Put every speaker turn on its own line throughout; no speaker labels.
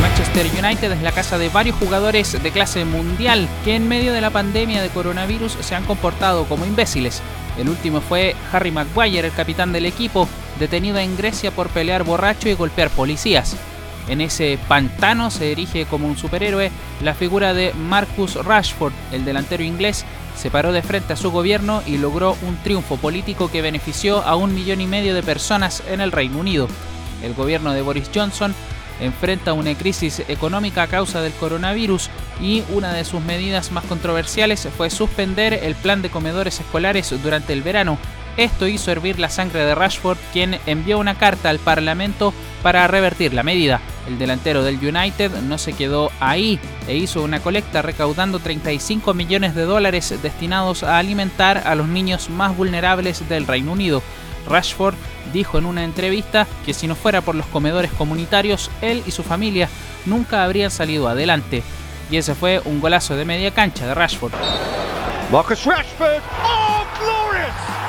Manchester United es la casa de varios jugadores de clase mundial que en medio de la pandemia de coronavirus se han comportado como imbéciles. El último fue Harry Maguire, el capitán del equipo, detenido en Grecia por pelear borracho y golpear policías. En ese pantano se erige como un superhéroe la figura de Marcus Rashford, el delantero inglés, se paró de frente a su gobierno y logró un triunfo político que benefició a un millón y medio de personas en el Reino Unido. El gobierno de Boris Johnson enfrenta una crisis económica a causa del coronavirus y una de sus medidas más controversiales fue suspender el plan de comedores escolares durante el verano. Esto hizo hervir la sangre de Rashford, quien envió una carta al Parlamento para revertir la medida. El delantero del United no se quedó ahí e hizo una colecta recaudando 35 millones de dólares destinados a alimentar a los niños más vulnerables del Reino Unido. Rashford dijo en una entrevista que si no fuera por los comedores comunitarios, él y su familia nunca habrían salido adelante. Y ese fue un golazo de media cancha de Rashford.
Marcus Rashford. Oh, glorious!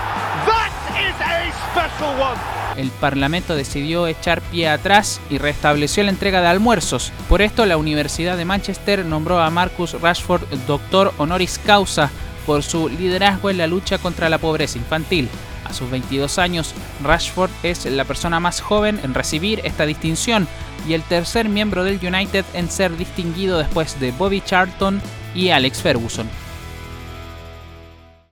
El Parlamento decidió echar pie atrás y restableció la entrega de almuerzos. Por esto, la Universidad de Manchester nombró a Marcus Rashford doctor honoris causa por su liderazgo en la lucha contra la pobreza infantil. A sus 22 años, Rashford es la persona más joven en recibir esta distinción y el tercer miembro del United en ser distinguido después de Bobby Charlton y Alex Ferguson.